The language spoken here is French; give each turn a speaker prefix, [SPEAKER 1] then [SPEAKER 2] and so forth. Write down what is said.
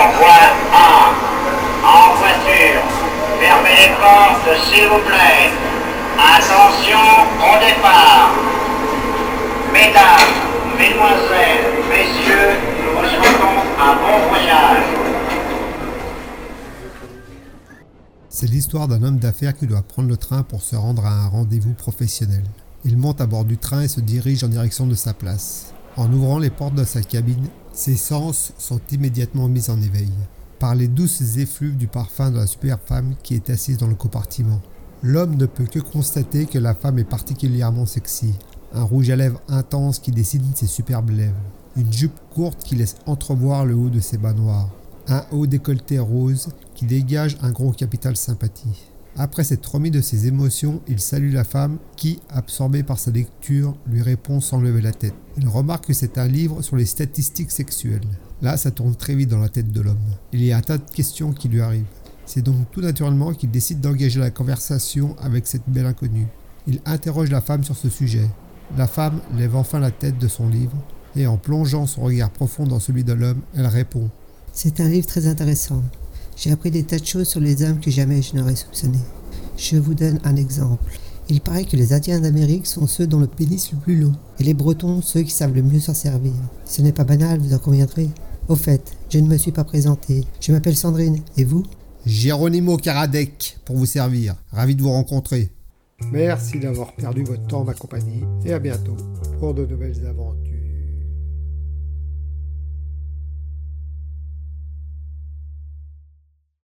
[SPEAKER 1] voie A, en voiture. Fermez les portes, s'il vous plaît. Attention au départ. Mesdames, Mesdemoiselles, Messieurs, nous vous souhaitons un bon voyage.
[SPEAKER 2] C'est l'histoire d'un homme d'affaires qui doit prendre le train pour se rendre à un rendez-vous professionnel. Il monte à bord du train et se dirige en direction de sa place. En ouvrant les portes de sa cabine, ses sens sont immédiatement mis en éveil par les douces effluves du parfum de la super femme qui est assise dans le compartiment. L'homme ne peut que constater que la femme est particulièrement sexy. Un rouge à lèvres intense qui dessine ses superbes lèvres. Une jupe courte qui laisse entrevoir le haut de ses bas noirs. Un haut décolleté rose qui dégage un gros capital sympathie. Après s'être remis de ses émotions, il salue la femme qui, absorbée par sa lecture, lui répond sans lever la tête. Il remarque que c'est un livre sur les statistiques sexuelles. Là, ça tourne très vite dans la tête de l'homme. Il y a un tas de questions qui lui arrivent. C'est donc tout naturellement qu'il décide d'engager la conversation avec cette belle inconnue. Il interroge la femme sur ce sujet. La femme lève enfin la tête de son livre et en plongeant son regard profond dans celui de l'homme, elle répond
[SPEAKER 3] C'est un livre très intéressant. J'ai appris des tas de choses sur les hommes que jamais je n'aurais soupçonné. Je vous donne un exemple. Il paraît que les Indiens d'Amérique sont ceux dont le pénis le plus long, et les Bretons ceux qui savent le mieux s'en servir. Ce n'est pas banal, vous en conviendrez. Au fait, je ne me suis pas présenté. Je m'appelle Sandrine, et vous?
[SPEAKER 2] Géronimo Karadec pour vous servir. Ravi de vous rencontrer. Merci d'avoir perdu votre temps, ma compagnie, et à bientôt pour de nouvelles aventures.